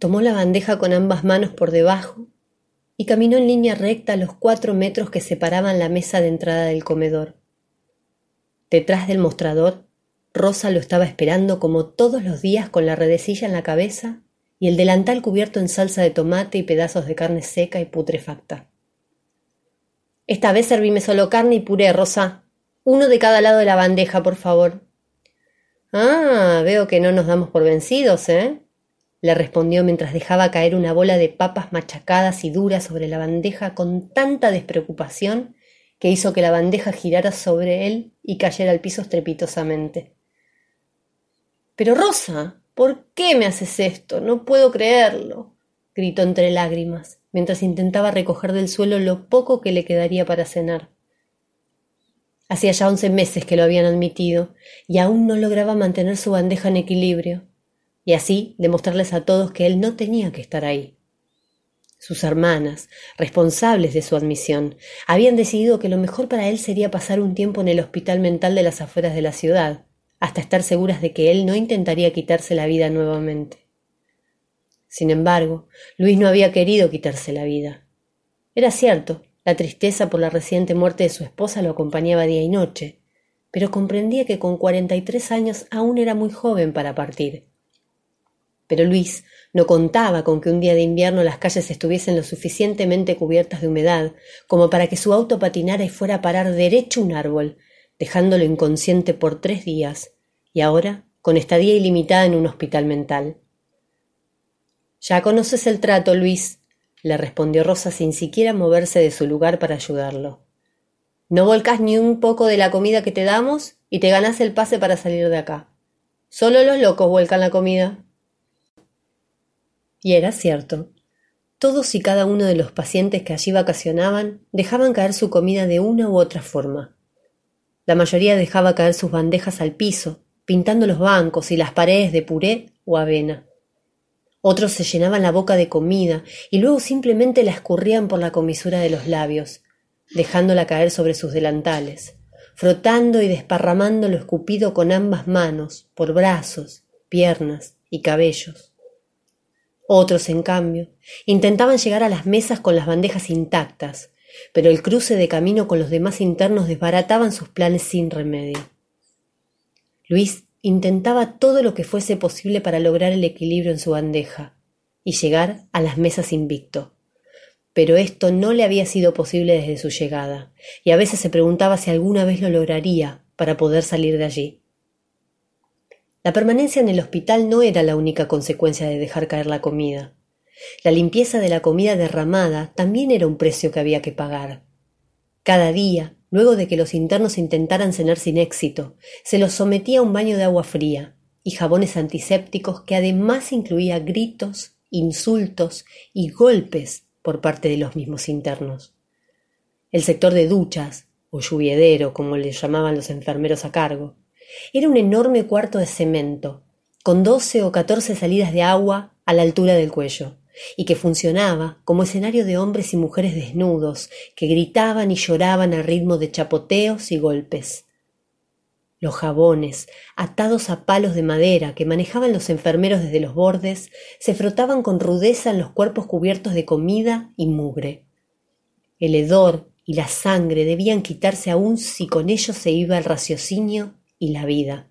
Tomó la bandeja con ambas manos por debajo y caminó en línea recta los cuatro metros que separaban la mesa de entrada del comedor. Detrás del mostrador, Rosa lo estaba esperando como todos los días con la redecilla en la cabeza y el delantal cubierto en salsa de tomate y pedazos de carne seca y putrefacta. Esta vez servime solo carne y puré, Rosa. Uno de cada lado de la bandeja, por favor. Ah, veo que no nos damos por vencidos, ¿eh? Le respondió mientras dejaba caer una bola de papas machacadas y duras sobre la bandeja con tanta despreocupación que hizo que la bandeja girara sobre él y cayera al piso estrepitosamente. Pero Rosa, ¿por qué me haces esto? No puedo creerlo. gritó entre lágrimas, mientras intentaba recoger del suelo lo poco que le quedaría para cenar. Hacía ya once meses que lo habían admitido, y aún no lograba mantener su bandeja en equilibrio, y así demostrarles a todos que él no tenía que estar ahí. Sus hermanas, responsables de su admisión, habían decidido que lo mejor para él sería pasar un tiempo en el hospital mental de las afueras de la ciudad, hasta estar seguras de que él no intentaría quitarse la vida nuevamente. Sin embargo, Luis no había querido quitarse la vida. Era cierto, la tristeza por la reciente muerte de su esposa lo acompañaba día y noche, pero comprendía que con cuarenta y tres años aún era muy joven para partir. Pero Luis no contaba con que un día de invierno las calles estuviesen lo suficientemente cubiertas de humedad como para que su auto patinara y fuera a parar derecho un árbol, dejándolo inconsciente por tres días, y ahora con estadía ilimitada en un hospital mental. Ya conoces el trato, Luis, le respondió Rosa sin siquiera moverse de su lugar para ayudarlo. No volcas ni un poco de la comida que te damos y te ganas el pase para salir de acá. Solo los locos vuelcan la comida. Y era cierto. Todos y cada uno de los pacientes que allí vacacionaban dejaban caer su comida de una u otra forma. La mayoría dejaba caer sus bandejas al piso, pintando los bancos y las paredes de puré o avena. Otros se llenaban la boca de comida y luego simplemente la escurrían por la comisura de los labios, dejándola caer sobre sus delantales, frotando y desparramando lo escupido con ambas manos, por brazos, piernas y cabellos. Otros, en cambio, intentaban llegar a las mesas con las bandejas intactas, pero el cruce de camino con los demás internos desbarataban sus planes sin remedio. Luis intentaba todo lo que fuese posible para lograr el equilibrio en su bandeja y llegar a las mesas invicto. Pero esto no le había sido posible desde su llegada, y a veces se preguntaba si alguna vez lo lograría para poder salir de allí. La permanencia en el hospital no era la única consecuencia de dejar caer la comida. La limpieza de la comida derramada también era un precio que había que pagar. Cada día, luego de que los internos intentaran cenar sin éxito, se los sometía a un baño de agua fría y jabones antisépticos que además incluía gritos, insultos y golpes por parte de los mismos internos. El sector de duchas, o lluviedero, como le llamaban los enfermeros a cargo, era un enorme cuarto de cemento, con doce o catorce salidas de agua a la altura del cuello, y que funcionaba como escenario de hombres y mujeres desnudos que gritaban y lloraban al ritmo de chapoteos y golpes. Los jabones, atados a palos de madera que manejaban los enfermeros desde los bordes, se frotaban con rudeza en los cuerpos cubiertos de comida y mugre. El hedor y la sangre debían quitarse aún si con ellos se iba el raciocinio y la vida.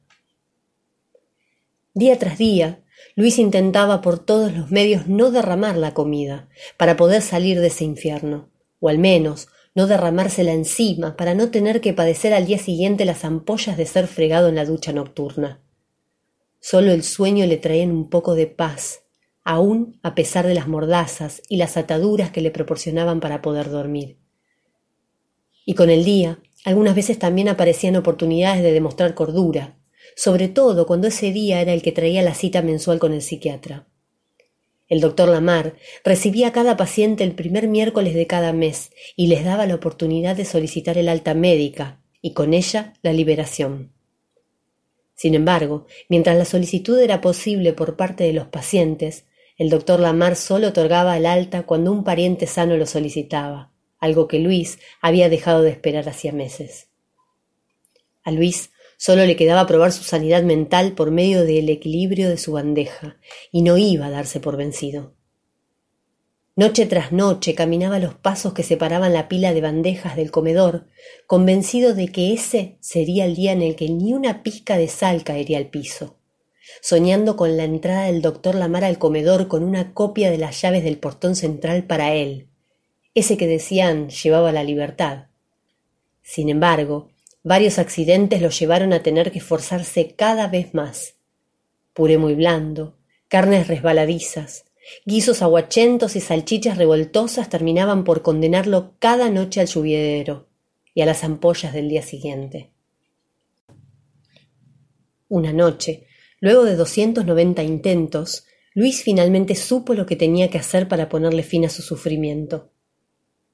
Día tras día, Luis intentaba por todos los medios no derramar la comida, para poder salir de ese infierno, o al menos no derramársela encima para no tener que padecer al día siguiente las ampollas de ser fregado en la ducha nocturna. Solo el sueño le traía un poco de paz, aun a pesar de las mordazas y las ataduras que le proporcionaban para poder dormir. Y con el día, algunas veces también aparecían oportunidades de demostrar cordura, sobre todo cuando ese día era el que traía la cita mensual con el psiquiatra. El doctor Lamar recibía a cada paciente el primer miércoles de cada mes y les daba la oportunidad de solicitar el alta médica y con ella la liberación. Sin embargo, mientras la solicitud era posible por parte de los pacientes, el doctor Lamar solo otorgaba el alta cuando un pariente sano lo solicitaba, algo que Luis había dejado de esperar hacía meses. A Luis Solo le quedaba probar su sanidad mental por medio del equilibrio de su bandeja, y no iba a darse por vencido. Noche tras noche caminaba los pasos que separaban la pila de bandejas del comedor, convencido de que ese sería el día en el que ni una pizca de sal caería al piso, soñando con la entrada del doctor Lamar al comedor con una copia de las llaves del portón central para él, ese que decían llevaba la libertad. Sin embargo, varios accidentes lo llevaron a tener que esforzarse cada vez más. Puré muy blando, carnes resbaladizas, Guisos aguachentos y salchichas revoltosas terminaban por condenarlo cada noche al lluvierero y a las ampollas del día siguiente. Una noche, luego de doscientos noventa intentos, Luis finalmente supo lo que tenía que hacer para ponerle fin a su sufrimiento.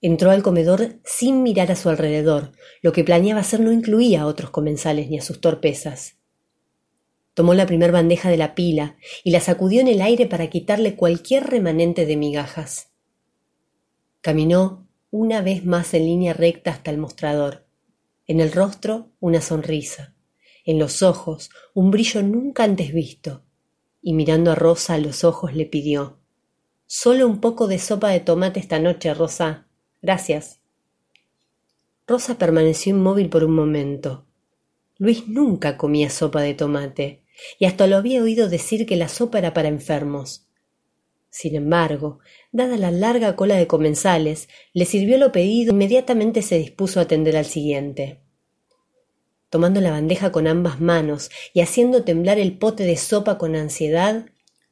Entró al comedor sin mirar a su alrededor. Lo que planeaba hacer no incluía a otros comensales ni a sus torpezas. Tomó la primer bandeja de la pila y la sacudió en el aire para quitarle cualquier remanente de migajas. Caminó una vez más en línea recta hasta el mostrador. En el rostro una sonrisa, en los ojos un brillo nunca antes visto, y mirando a Rosa a los ojos le pidió Solo un poco de sopa de tomate esta noche, Rosa. Gracias. Rosa permaneció inmóvil por un momento. Luis nunca comía sopa de tomate, y hasta lo había oído decir que la sopa era para enfermos. Sin embargo, dada la larga cola de comensales, le sirvió lo pedido e inmediatamente se dispuso a atender al siguiente. Tomando la bandeja con ambas manos y haciendo temblar el pote de sopa con ansiedad,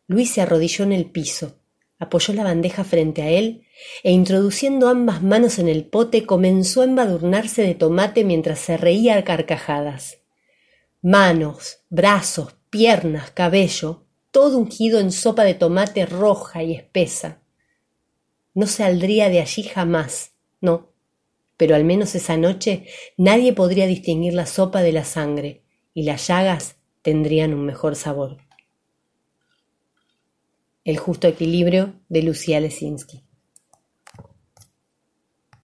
Luis se arrodilló en el piso, apoyó la bandeja frente a él e introduciendo ambas manos en el pote comenzó a embadurnarse de tomate mientras se reía a carcajadas manos, brazos, piernas, cabello, todo ungido en sopa de tomate roja y espesa. No saldría de allí jamás, no, pero al menos esa noche nadie podría distinguir la sopa de la sangre, y las llagas tendrían un mejor sabor. El justo equilibrio de Lucía Lesinski.